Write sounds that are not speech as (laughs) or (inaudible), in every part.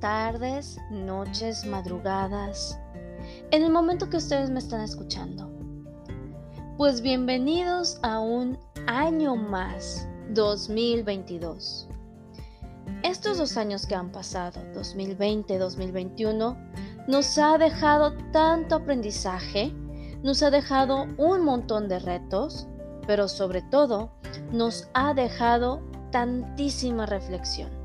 tardes, noches, madrugadas, en el momento que ustedes me están escuchando. Pues bienvenidos a un año más, 2022. Estos dos años que han pasado, 2020-2021, nos ha dejado tanto aprendizaje, nos ha dejado un montón de retos, pero sobre todo nos ha dejado tantísima reflexión.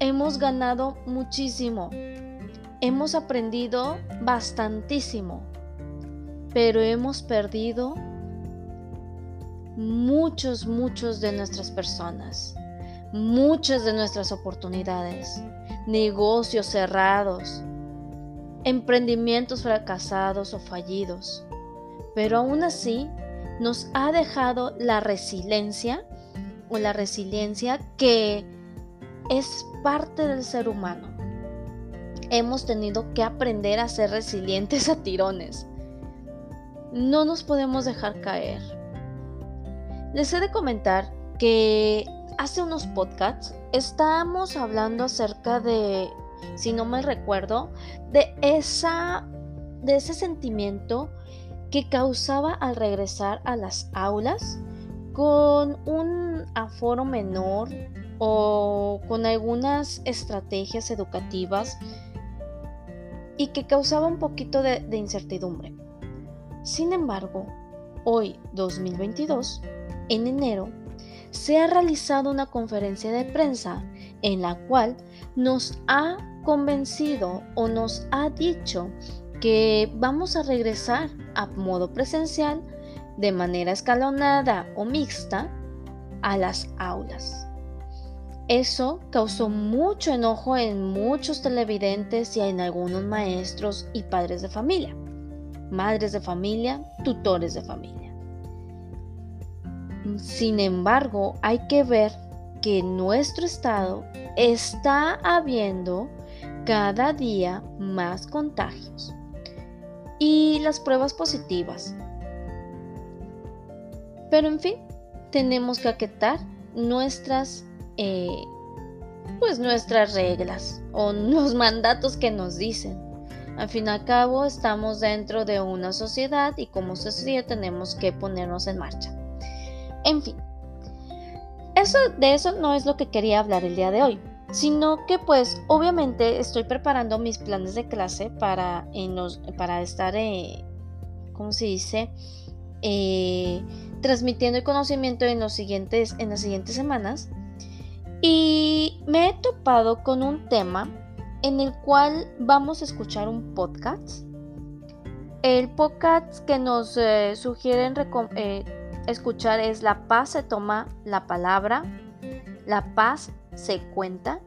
Hemos ganado muchísimo, hemos aprendido bastantísimo, pero hemos perdido muchos, muchos de nuestras personas, muchas de nuestras oportunidades, negocios cerrados, emprendimientos fracasados o fallidos. Pero aún así nos ha dejado la resiliencia o la resiliencia que es parte del ser humano. Hemos tenido que aprender a ser resilientes a tirones. No nos podemos dejar caer. Les he de comentar que hace unos podcasts estábamos hablando acerca de, si no me recuerdo, de esa de ese sentimiento que causaba al regresar a las aulas con un aforo menor o con algunas estrategias educativas y que causaba un poquito de, incertidumbre. Sin embargo, hoy 2022, en enero, se ha realizado una conferencia de prensa en la cual nos ha convencido o nos ha dicho que vamos a regresar a modo presencial de manera escalonada o mixta a las aulas. Eso causó mucho enojo en muchos televidentes y en algunos maestros y padres de familia, madres de familia, tutores de familia. Sin embargo, hay que ver que nuestro estado está habiendo cada día más contagios y las pruebas positivas pero en fin, tenemos que acatar nuestras, eh, pues nuestras reglas o los mandatos que nos dicen. Al fin y al cabo, estamos dentro de una sociedad y como sociedad tenemos que ponernos en marcha. En fin, eso, de eso no es lo que quería hablar el día de hoy, sino que pues obviamente estoy preparando mis planes de clase para, para estar, eh, ¿cómo se dice? Eh, transmitiendo el conocimiento en, siguientes, en las siguientes semanas. Y me he topado con un tema en el cual vamos a escuchar un podcast. El podcast que nos eh, sugieren eh, escuchar es La paz se toma la palabra, La paz se cuenta.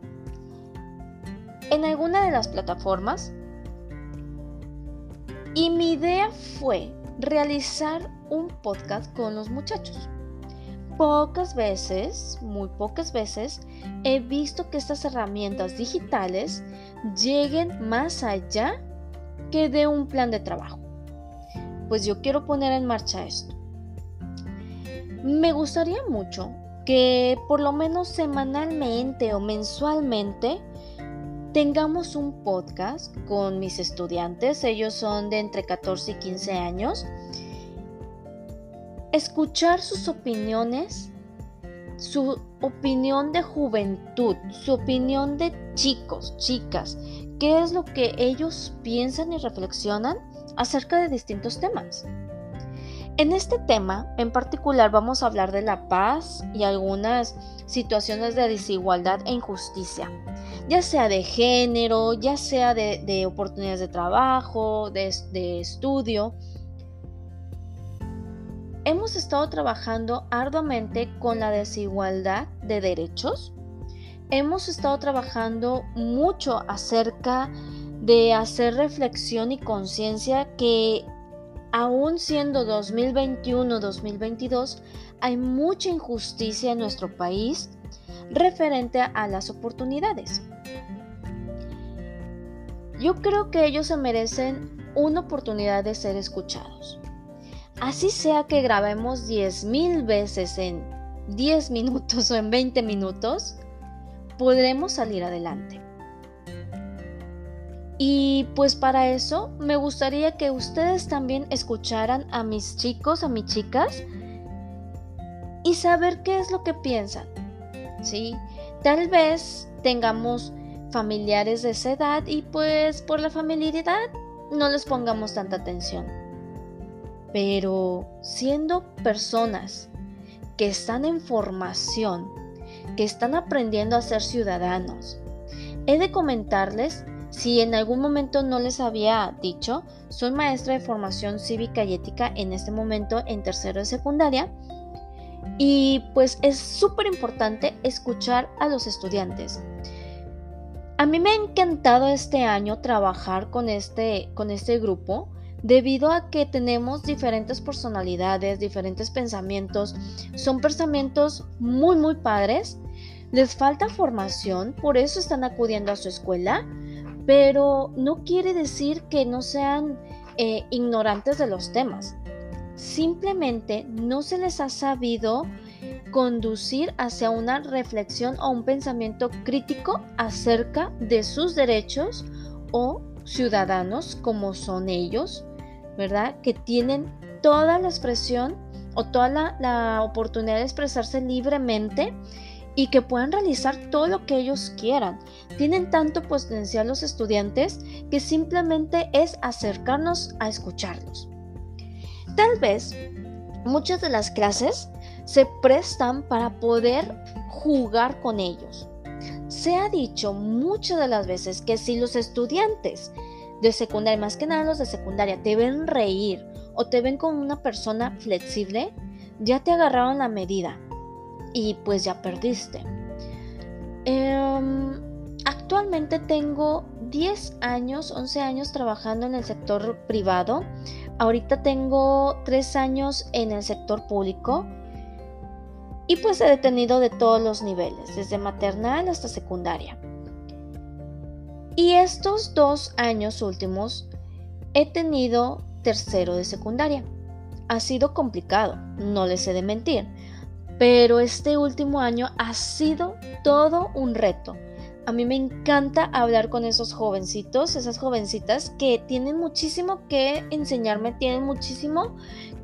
En alguna de las plataformas. Y mi idea fue realizar un podcast con los muchachos. Pocas veces, muy pocas veces, he visto que estas herramientas digitales lleguen más allá que de un plan de trabajo. Pues yo quiero poner en marcha esto. Me gustaría mucho que por lo menos semanalmente o mensualmente tengamos un podcast con mis estudiantes. Ellos son de entre 14 y 15 años escuchar sus opiniones, su opinión de juventud, su opinión de chicos, chicas, qué es lo que ellos piensan y reflexionan acerca de distintos temas. En este tema en particular vamos a hablar de la paz y algunas situaciones de desigualdad e injusticia, ya sea de género, ya sea de, oportunidades de trabajo, de, estudio, hemos estado trabajando arduamente con la desigualdad de derechos. Hemos estado trabajando mucho acerca de hacer reflexión y conciencia que aún siendo 2021-2022 hay mucha injusticia en nuestro país referente a las oportunidades. Yo creo que ellos se merecen una oportunidad de ser escuchados. Así sea que grabemos 10.000 veces en 10 minutos o en 20 minutos, podremos salir adelante. Y pues para eso me gustaría que ustedes también escucharan a mis chicos, a mis chicas, y saber qué es lo que piensan. ¿Sí? Tal vez tengamos familiares de esa edad y pues por la familiaridad no les pongamos tanta atención. Pero siendo personas que están en formación, que están aprendiendo a ser ciudadanos, he de comentarles, si en algún momento no les había dicho, soy maestra de formación cívica y ética en este momento en tercero de secundaria y pues es súper importante escuchar a los estudiantes. A mí me ha encantado este año trabajar con este, con este grupo debido a que tenemos diferentes personalidades, diferentes pensamientos. Son pensamientos muy, muy padres. Les falta formación, por eso están acudiendo a su escuela, pero no quiere decir que no sean eh, ignorantes de los temas. Simplemente no se les ha sabido conducir hacia una reflexión o un pensamiento crítico acerca de sus derechos o ciudadanos como son ellos, ¿verdad? Que tienen toda la expresión o toda la, oportunidad de expresarse libremente y que puedan realizar todo lo que ellos quieran. Tienen tanto potencial los estudiantes que simplemente es acercarnos a escucharlos. Tal vez muchas de las clases se prestan para poder jugar con ellos. Se ha dicho muchas de las veces que si los estudiantes de secundaria, más que nada los de secundaria, te ven reír o te ven como una persona flexible, ya te agarraron la medida y pues ya perdiste. Em, actualmente tengo 10 años, 11 años trabajando en el sector privado. Ahorita tengo 3 años en el sector público. Y pues he detenido de todos los niveles, desde maternal hasta secundaria. Y estos dos años últimos he tenido tercero de secundaria. Ha sido complicado, no les he de mentir, pero este último año ha sido todo un reto a mí me encanta hablar con esos jovencitos, esas jovencitas que tienen muchísimo que enseñarme, tienen muchísimo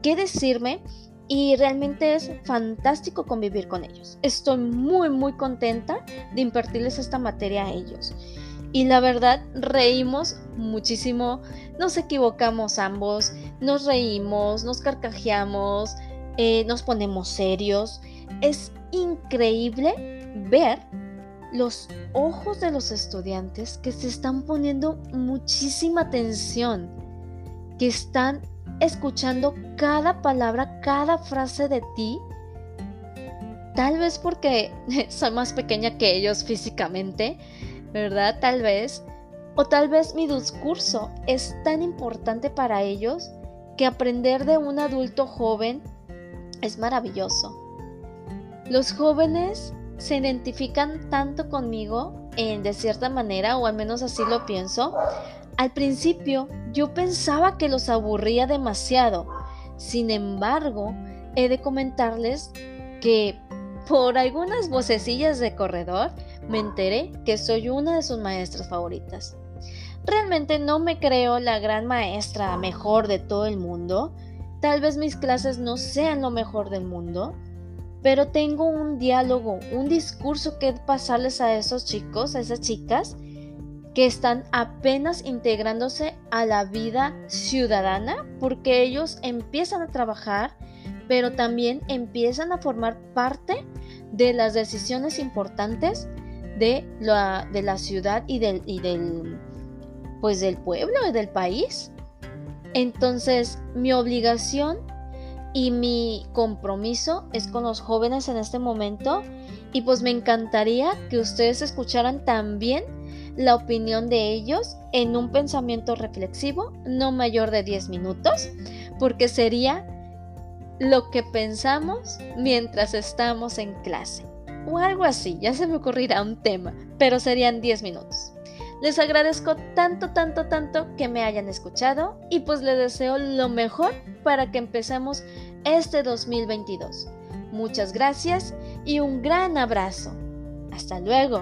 que decirme y realmente es fantástico convivir con ellos. Estoy muy muy contenta de impartirles esta materia a ellos. Y la verdad, reímos muchísimo, nos equivocamos ambos, nos reímos, nos carcajeamos, eh, nos ponemos serios. Es increíble ver los ojos de los estudiantes que se están poniendo muchísima atención, que están escuchando cada palabra, cada frase de ti, tal vez porque (laughs) soy más pequeña que ellos físicamente, ¿verdad? Tal vez. O tal vez mi discurso es tan importante para ellos que aprender de un adulto joven es maravilloso. Los jóvenes se identifican tanto conmigo en, de cierta manera, o al menos así lo pienso. Al principio yo pensaba que los aburría demasiado. Sin embargo, he de comentarles que por algunas vocecillas de corredor me enteré que soy una de sus maestras favoritas. Realmente no me creo la gran maestra mejor de todo el mundo. Tal vez mis clases no sean lo mejor del mundo, pero tengo un diálogo, un discurso que pasarles a esos chicos, a esas chicas que están apenas integrándose a la vida ciudadana porque ellos empiezan a trabajar, pero también empiezan a formar parte de las decisiones importantes de la, de la ciudad y del, y del, pues del pueblo y del país. Entonces, mi obligación y mi compromiso es con los jóvenes en este momento y pues me encantaría que ustedes escucharan también la opinión de ellos en un pensamiento reflexivo no mayor de 10 minutos porque sería lo que pensamos mientras estamos en clase o algo así, ya se me ocurrirá un tema, pero serían 10 minutos. Les agradezco tanto, tanto, tanto que me hayan escuchado y pues les deseo lo mejor para que empecemos este 2022. Muchas gracias y un gran abrazo. Hasta luego.